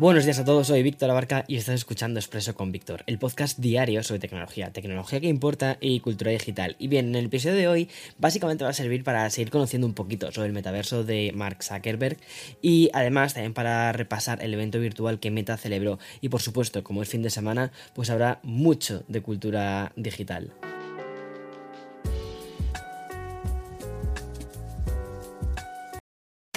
Buenos días a todos, soy Víctor Abarca y estás escuchando Expreso con Víctor, el podcast diario sobre tecnología, tecnología que importa y cultura digital. Y bien, en el episodio de hoy básicamente va a servir para seguir conociendo un poquito sobre el metaverso de Mark Zuckerberg y además también para repasar el evento virtual que Meta celebró. Y por supuesto, como es fin de semana, pues habrá mucho de cultura digital.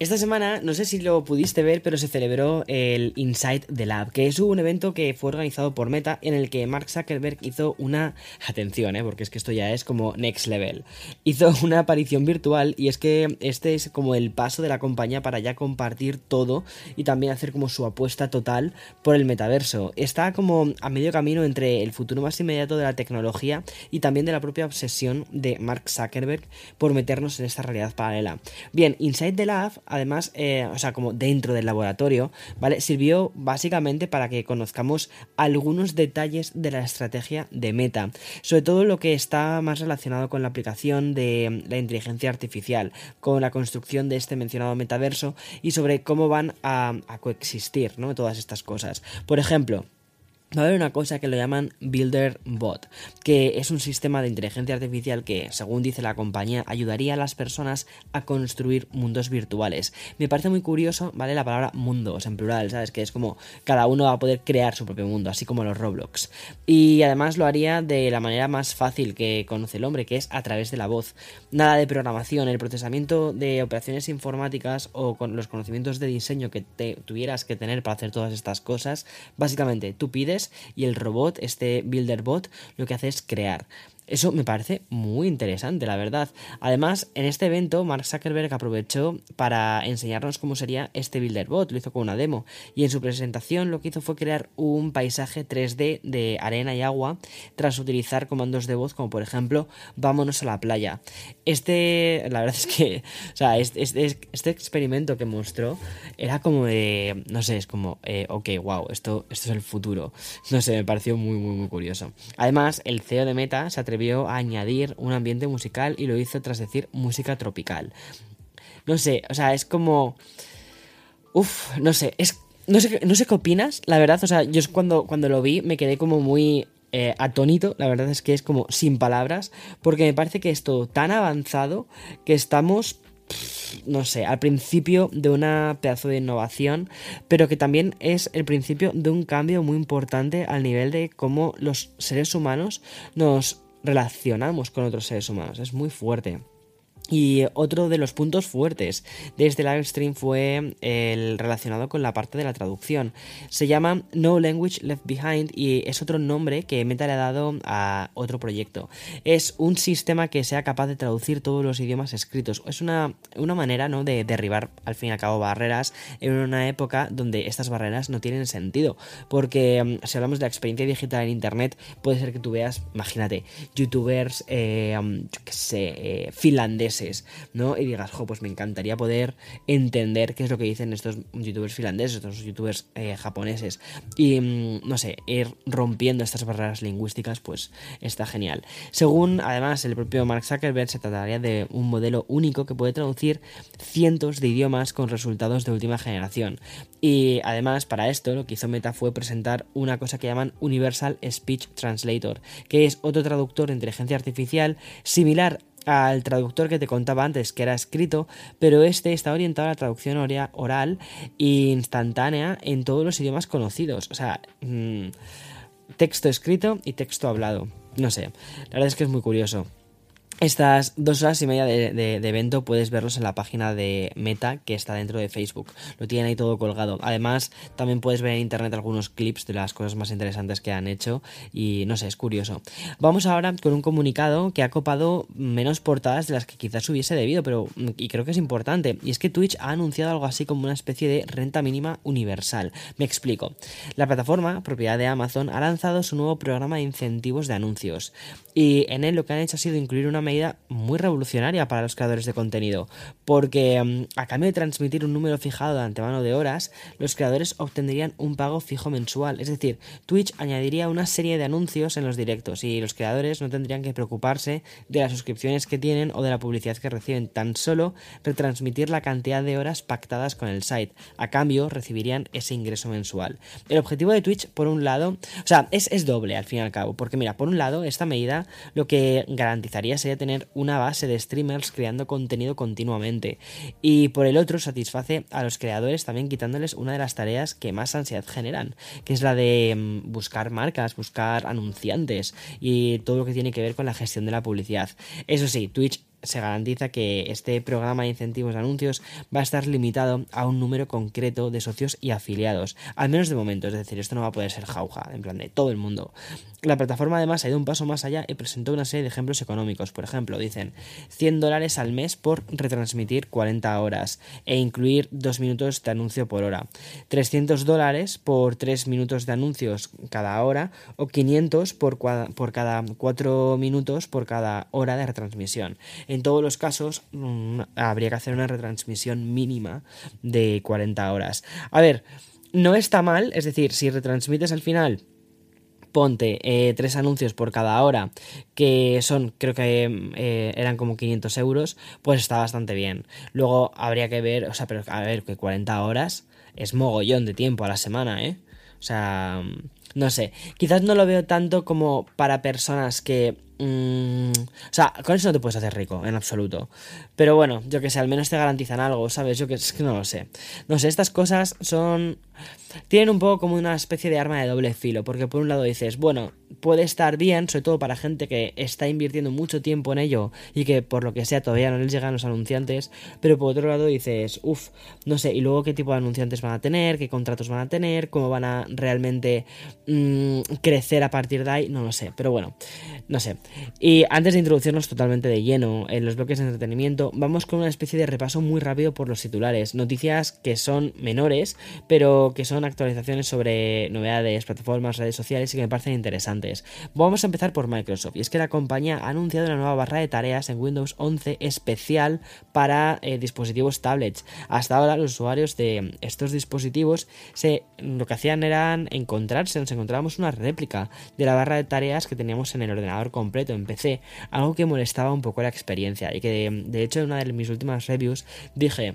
Esta semana, no sé si lo pudiste ver, pero se celebró el Inside the Lab, que es un evento que fue organizado por Meta en el que Mark Zuckerberg hizo una... Atención, ¿eh? porque es que esto ya es como next level. Hizo una aparición virtual y es que este es como el paso de la compañía para ya compartir todo y también hacer como su apuesta total por el metaverso. Está como a medio camino entre el futuro más inmediato de la tecnología y también de la propia obsesión de Mark Zuckerberg por meternos en esta realidad paralela. Bien, Inside the Lab además, eh, o sea, como dentro del laboratorio, ¿vale? Sirvió básicamente para que conozcamos algunos detalles de la estrategia de Meta, sobre todo lo que está más relacionado con la aplicación de la inteligencia artificial, con la construcción de este mencionado metaverso y sobre cómo van a, a coexistir, ¿no? Todas estas cosas. Por ejemplo, Va a haber una cosa que lo llaman Builder Bot, que es un sistema de inteligencia artificial que, según dice la compañía, ayudaría a las personas a construir mundos virtuales. Me parece muy curioso, ¿vale? La palabra mundos en plural, ¿sabes? Que es como cada uno va a poder crear su propio mundo, así como los Roblox. Y además lo haría de la manera más fácil que conoce el hombre, que es a través de la voz. Nada de programación, el procesamiento de operaciones informáticas o con los conocimientos de diseño que te tuvieras que tener para hacer todas estas cosas. Básicamente, tú pides y el robot, este Builder Bot, lo que hace es crear. Eso me parece muy interesante, la verdad. Además, en este evento, Mark Zuckerberg aprovechó para enseñarnos cómo sería este Builderbot, lo hizo con una demo. Y en su presentación lo que hizo fue crear un paisaje 3D de arena y agua tras utilizar comandos de voz como por ejemplo, vámonos a la playa. Este, la verdad es que, o sea, este, este, experimento que mostró era como de, no sé, es como, eh, ok, wow, esto, esto es el futuro. No sé, me pareció muy, muy, muy curioso. Además, el CEO de Meta se atrevió a añadir un ambiente musical y lo hizo tras decir música tropical. No sé, o sea, es como... Uf, no sé, es... No sé, no sé qué opinas, la verdad, o sea, yo cuando, cuando lo vi me quedé como muy eh, atónito, la verdad es que es como sin palabras, porque me parece que es todo tan avanzado que estamos no sé, al principio de una pedazo de innovación, pero que también es el principio de un cambio muy importante al nivel de cómo los seres humanos nos relacionamos con otros seres humanos. Es muy fuerte. Y otro de los puntos fuertes de este live stream fue el relacionado con la parte de la traducción. Se llama No Language Left Behind y es otro nombre que Meta le ha dado a otro proyecto. Es un sistema que sea capaz de traducir todos los idiomas escritos. Es una, una manera ¿no? de derribar al fin y al cabo barreras en una época donde estas barreras no tienen sentido. Porque mm, si hablamos de la experiencia digital en Internet, puede ser que tú veas, imagínate, youtubers, eh, mm, yo qué eh, finlandeses ¿no? Y digas, jo, pues me encantaría poder entender qué es lo que dicen estos youtubers finlandeses, estos youtubers eh, japoneses. Y, mm, no sé, ir rompiendo estas barreras lingüísticas, pues está genial. Según, además, el propio Mark Zuckerberg, se trataría de un modelo único que puede traducir cientos de idiomas con resultados de última generación. Y además, para esto, lo que hizo Meta fue presentar una cosa que llaman Universal Speech Translator, que es otro traductor de inteligencia artificial similar al traductor que te contaba antes, que era escrito, pero este está orientado a la traducción oral e instantánea en todos los idiomas conocidos. O sea, mm, texto escrito y texto hablado. No sé, la verdad es que es muy curioso. Estas dos horas y media de, evento puedes verlos en la página de Meta que está dentro de Facebook. Lo tienen ahí todo colgado. Además, también puedes ver en internet algunos clips de las cosas más interesantes que han hecho. Y no sé, es curioso. Vamos ahora con un comunicado que ha copado menos portadas de las que quizás hubiese debido, pero y creo que es importante. Y es que Twitch ha anunciado algo así como una especie de renta mínima universal. Me explico. La plataforma, propiedad de Amazon, ha lanzado su nuevo programa de incentivos de anuncios. Y en él lo que han hecho ha sido incluir una medida muy revolucionaria para los creadores de contenido, porque mm, a cambio de transmitir un número fijado de antemano de horas, los creadores obtendrían un pago fijo mensual, es decir, Twitch añadiría una serie de anuncios en los directos y los creadores no tendrían que preocuparse de las suscripciones que tienen o de la publicidad que reciben, tan solo retransmitir la cantidad de horas pactadas con el site. A cambio, recibirían ese ingreso mensual. El objetivo de Twitch, por un lado, o sea, es, es doble al fin y al cabo, porque mira, por un lado, esta medida lo que garantizaría sería tener una base de streamers creando contenido continuamente. Y por el otro, satisface a los creadores también quitándoles una de las tareas que más ansiedad generan, que es la de mm, buscar marcas, buscar anunciantes y todo lo que tiene que ver con la gestión de la publicidad. Eso sí, Twitch se garantiza que este programa de incentivos de anuncios va a estar limitado a un número concreto de socios y afiliados, al menos de momento, es decir, esto no va a poder ser jauja, en plan de todo el mundo. La plataforma además ha ido un paso más allá y presentó una serie de ejemplos económicos, por ejemplo, dicen 100 dólares al mes por retransmitir 40 horas e incluir 2 minutos de anuncio por hora, 300 dólares por 3 minutos de anuncios cada hora o 500 por, por cada 4 minutos por cada hora de retransmisión. En todos los casos mm, habría que hacer una retransmisión mínima de 40 horas. A ver, no está mal, es decir, si retransmites al final ponte eh, tres anuncios por cada hora, que son, creo que eh, eran como 500 euros, pues está bastante bien. Luego habría que ver, o sea, pero a ver, que 40 horas es mogollón de tiempo a la semana, ¿eh? O sea, no sé, quizás no lo veo tanto como para personas que Mm, o sea, con eso no te puedes hacer rico, en absoluto. Pero bueno, yo que sé, al menos te garantizan algo, ¿sabes? Yo que, es que no lo sé. No sé, estas cosas son... Tienen un poco como una especie de arma de doble filo, porque por un lado dices, bueno, puede estar bien, sobre todo para gente que está invirtiendo mucho tiempo en ello y que por lo que sea todavía no les llegan los anunciantes, pero por otro lado dices, uff, no sé, y luego qué tipo de anunciantes van a tener, qué contratos van a tener, cómo van a realmente mm, crecer a partir de ahí, no lo sé, pero bueno, no sé. Y antes de introducirnos totalmente de lleno en los bloques de entretenimiento, vamos con una especie de repaso muy rápido por los titulares. Noticias que son menores, pero que son actualizaciones sobre novedades, plataformas, redes sociales y que me parecen interesantes. Vamos a empezar por Microsoft, y es que la compañía ha anunciado una nueva barra de tareas en Windows 11 especial para eh, dispositivos tablets. Hasta ahora los usuarios de estos dispositivos se, lo que hacían era encontrarse, nos encontrábamos una réplica de la barra de tareas que teníamos en el ordenador completo en PC, algo que molestaba un poco la experiencia y que de hecho en una de mis últimas reviews dije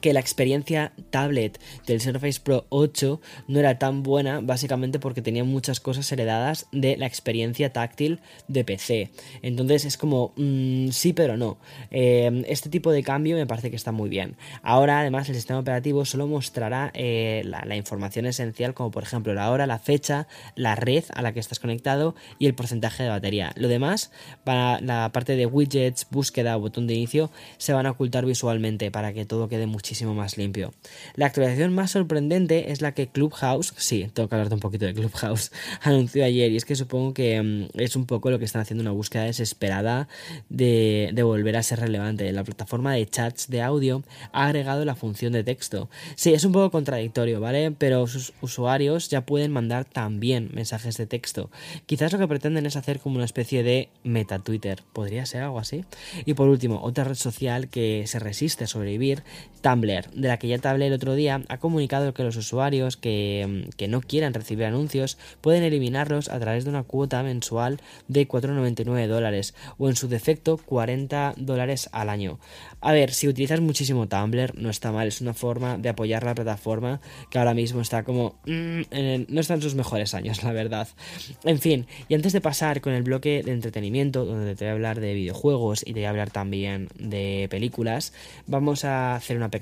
que la experiencia tablet del Surface Pro 8 no era tan buena básicamente porque tenía muchas cosas heredadas de la experiencia táctil de PC. Entonces es como, mm, sí pero no. Eh, este tipo de cambio me parece que está muy bien. Ahora además el sistema operativo solo mostrará eh, la, información esencial como por ejemplo la hora, la fecha, la red a la que estás conectado y el porcentaje de batería. Lo demás, para la parte de widgets, búsqueda botón de inicio, se van a ocultar visualmente para que todo quede muchísimo más limpio. La actualización más sorprendente es la que Clubhouse, sí, tengo que hablarte un poquito de Clubhouse, anunció ayer y es que supongo que mm, es un poco lo que están haciendo una búsqueda desesperada de, de volver a ser relevante. La plataforma de chats de audio ha agregado la función de texto. Sí, es un poco contradictorio, ¿vale? Pero sus usuarios ya pueden mandar también mensajes de texto. Quizás lo que pretenden es hacer como una especie de meta Twitter. ¿Podría ser algo así? Y por último, otra red social que se resiste a sobrevivir, Tumblr, de la que ya te hablé el otro día, ha comunicado que los usuarios que, no quieran recibir anuncios pueden eliminarlos a través de una cuota mensual de 4,99 dólares o en su defecto 40 dólares al año. A ver, si utilizas muchísimo Tumblr, no está mal, es una forma de apoyar la plataforma que ahora mismo está como... Mm, no está en sus mejores años, la verdad. En fin, y antes de pasar con el bloque de entretenimiento, donde te voy a hablar de videojuegos y te voy a hablar también de películas, vamos a hacer una pequeña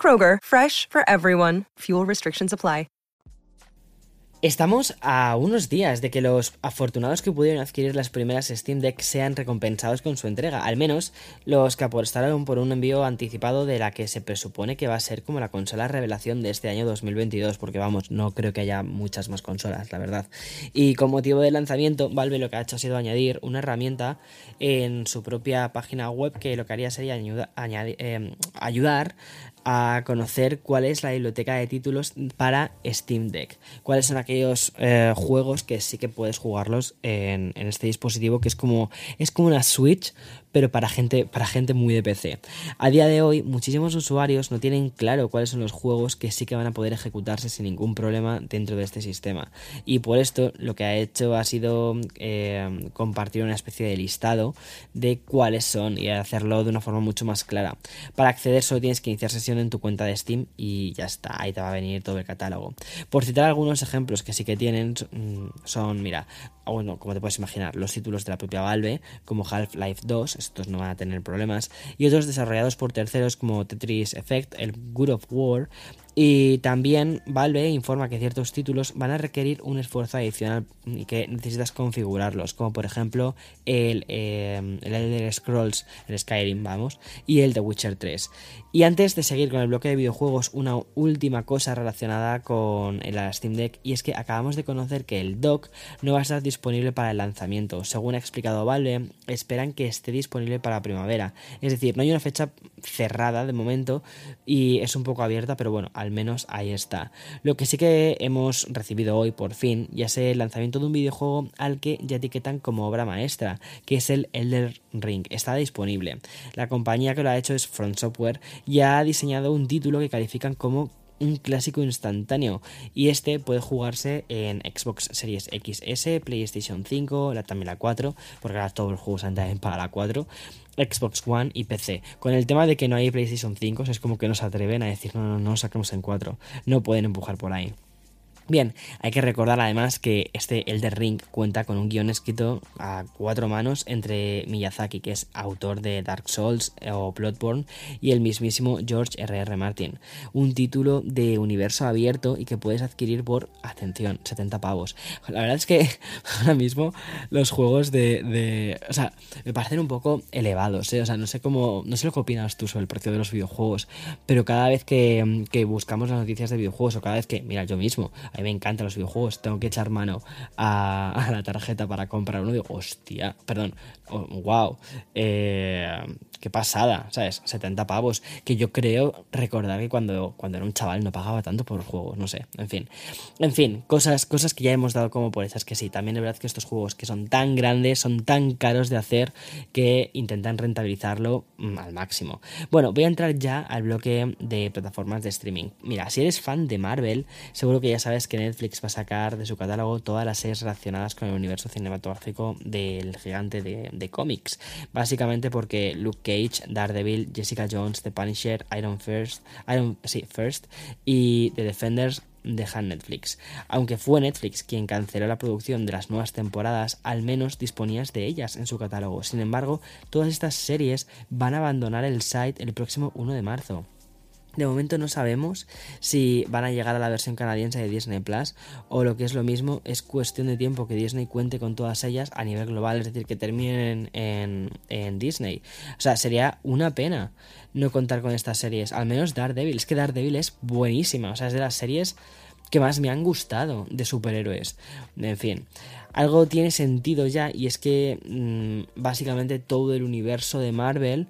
Kroger, fresh for everyone. Fuel restrictions apply. Estamos a unos días de que los afortunados que pudieron adquirir las primeras Steam Deck sean recompensados con su entrega, al menos los que apostaron por un envío anticipado de la que se presupone que va a ser como la consola revelación de este año 2022, porque vamos, no creo que haya muchas más consolas, la verdad. Y con motivo del lanzamiento, Valve lo que ha hecho ha sido añadir una herramienta en su propia página web que lo que haría sería eh, ayudar a conocer cuál es la biblioteca de títulos para Steam Deck. Cuáles son aquellos eh, juegos que sí que puedes jugarlos en, este dispositivo que es como, es como una Switch, pero para gente, para gente muy de PC. A día de hoy, muchísimos usuarios no tienen claro cuáles son los juegos que sí que van a poder ejecutarse sin ningún problema dentro de este sistema. Y por esto lo que ha hecho ha sido eh, compartir una especie de listado de cuáles son y hacerlo de una forma mucho más clara. Para acceder solo tienes que iniciar sesión en tu cuenta de Steam y ya está, ahí te va a venir todo el catálogo. Por citar algunos ejemplos que sí que tienen, mm, son, mira, bueno, como te puedes imaginar, los títulos de la propia Valve, como Half-Life 2, estos no van a tener problemas, y otros desarrollados por terceros como Tetris Effect, el Good of War, y también Valve informa que ciertos títulos van a requerir un esfuerzo adicional y que necesitas configurarlos, como por ejemplo el, eh, el Elder Scrolls, el Skyrim, vamos, y el The Witcher 3. Y antes de seguir con el bloque de videojuegos, una última cosa relacionada con el Steam Deck, y es que acabamos de conocer que el dock no va a estar disponible para el lanzamiento. Según ha explicado Valve, esperan que esté disponible para primavera. Es decir, no hay una fecha cerrada de momento y es un poco abierta, pero bueno, al menos ahí está. Lo que sí que hemos recibido hoy por fin ya es el lanzamiento de un videojuego al que ya etiquetan como obra maestra, que es el Elder Ring. Está disponible. La compañía que lo ha hecho es Front Software y ha diseñado un título que califican como un clásico instantáneo y este puede jugarse en Xbox Series XS, PlayStation 5, la, también la 4, porque ahora todos los juegos andan para la 4, Xbox One y PC. Con el tema de que no hay PlayStation 5, es como que no se atreven a decir no, no, no, sacamos en 4. No pueden empujar por ahí. Bien, hay que recordar además que este Elder Ring cuenta con un guion escrito a cuatro manos entre Miyazaki, que es autor de Dark Souls o Bloodborne, y el mismísimo George R.R. Martin. Un título de universo abierto y que puedes adquirir por, atención, 70 pavos. La verdad es que ahora mismo los juegos de, o sea, me parecen un poco elevados, ¿eh? O sea, no sé cómo, no sé lo que opinas tú sobre el precio de los videojuegos, pero cada vez que, que buscamos las noticias de videojuegos o cada vez que, mira, yo mismo, me encantan los videojuegos, tengo que echar mano a, la tarjeta para comprar uno, digo, hostia, perdón, wow, eh, qué pasada, ¿sabes? 70 pavos, que yo creo recordar que cuando, cuando era un chaval no pagaba tanto por juegos, no sé, en fin, en fin, cosas, cosas que ya hemos dado como por esas que sí, también es verdad que estos juegos que son tan grandes, son tan caros de hacer, que intentan rentabilizarlo mm, al máximo. Bueno, voy a entrar ya al bloque de plataformas de streaming. Mira, si eres fan de Marvel, seguro que ya sabes que Netflix va a sacar de su catálogo todas las series relacionadas con el universo cinematográfico del gigante de, cómics. Básicamente porque Luke Cage, Daredevil, Jessica Jones, The Punisher, Iron First, Iron, sí, First y The Defenders dejan Netflix. Aunque fue Netflix quien canceló la producción de las nuevas temporadas, al menos disponías de ellas en su catálogo. Sin embargo, todas estas series van a abandonar el site el próximo 1 de marzo. De momento no sabemos si van a llegar a la versión canadiense de Disney Plus o lo que es lo mismo, es cuestión de tiempo que Disney cuente con todas ellas a nivel global, es decir, que terminen en, Disney. O sea, sería una pena no contar con estas series, al menos Daredevil. Es que Daredevil es buenísima, o sea, es de las series que más me han gustado de superhéroes. En fin, algo tiene sentido ya y es que mm, básicamente todo el universo de Marvel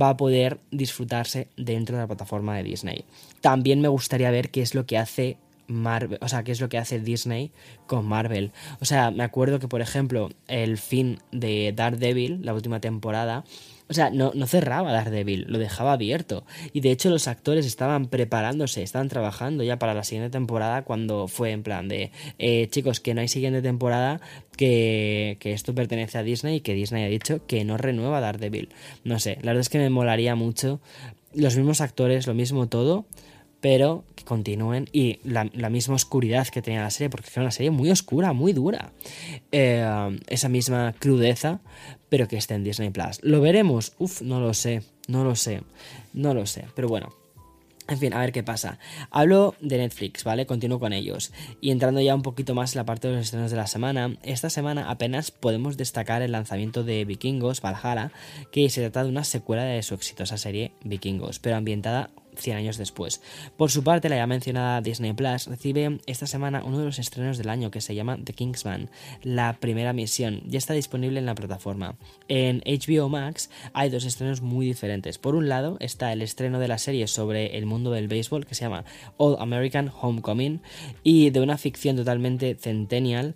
va a poder disfrutarse dentro de la plataforma de Disney. También me gustaría ver qué es lo que hace Marvel, o sea, qué es lo que hace Disney con Marvel. O sea, me acuerdo que por ejemplo, el fin de Daredevil, la última temporada, O sea, no, no cerraba Daredevil, lo dejaba abierto. Y de hecho los actores estaban preparándose, estaban trabajando ya para la siguiente temporada cuando fue en plan de, eh, chicos, que no hay siguiente temporada, que, que, esto pertenece a Disney y que Disney ha dicho que no renueva Daredevil. No sé, la verdad es que me molaría mucho. Los mismos actores, lo mismo todo, pero que continúen y la, misma oscuridad que tenía la serie, porque era una serie muy oscura, muy dura. Eh, esa misma crudeza, pero que esté en Disney Plus. ¿Lo veremos? Uf, no lo sé, no lo sé, no lo sé, pero bueno. En fin, a ver qué pasa. Hablo de Netflix, ¿vale? Continúo con ellos. Y entrando ya un poquito más en la parte de los estrenos de la semana, esta semana apenas podemos destacar el lanzamiento de Vikingos, Valhalla, que se trata de una secuela de su exitosa serie Vikingos, pero ambientada 100 años después. Por su parte, la ya mencionada Disney Plus recibe esta semana uno de los estrenos del año que se llama The Kingsman, la primera misión. Ya está disponible en la plataforma. En HBO Max hay dos estrenos muy diferentes. Por un lado está el estreno de la serie sobre el mundo del béisbol que se llama All American Homecoming y de una ficción totalmente centennial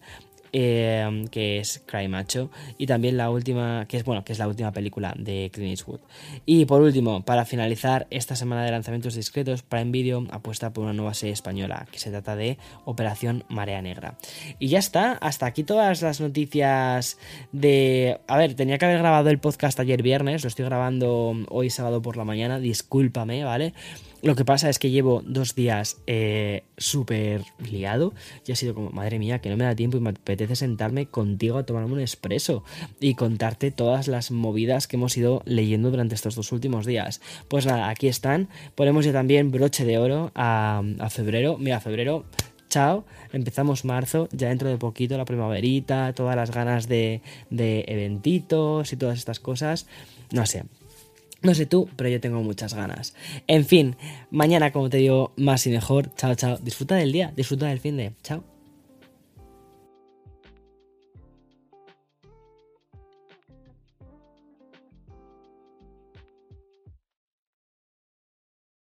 Em, que es Cry Macho, y también la última, que es bueno, que es la última película de Clint Eastwood. Y por último, para finalizar esta semana de lanzamientos discretos, Prime Video apuesta por una nueva serie española, que se trata de Operación Marea Negra. Y ya está, hasta aquí todas las noticias de... A ver, tenía que haber grabado el podcast ayer viernes, lo estoy grabando hoy sábado por la mañana, discúlpame, ¿vale? Lo que pasa es que llevo dos días eh, súper liado y ha sido como, madre mía, que no me da tiempo y me apetece sentarme contigo a tomarme un expreso y contarte todas las movidas que hemos ido leyendo durante estos dos últimos días. Pues nada, aquí están. Ponemos ya también broche de oro a, febrero. Mira, febrero chao, empezamos marzo, ya dentro de poquito la primaverita, todas las ganas de, de eventitos y todas estas cosas. No sé, no sé tú, pero yo tengo muchas ganas. En fin, mañana, como te digo, más y mejor. Chao, chao. Disfruta del día, disfruta del fin de. Chao.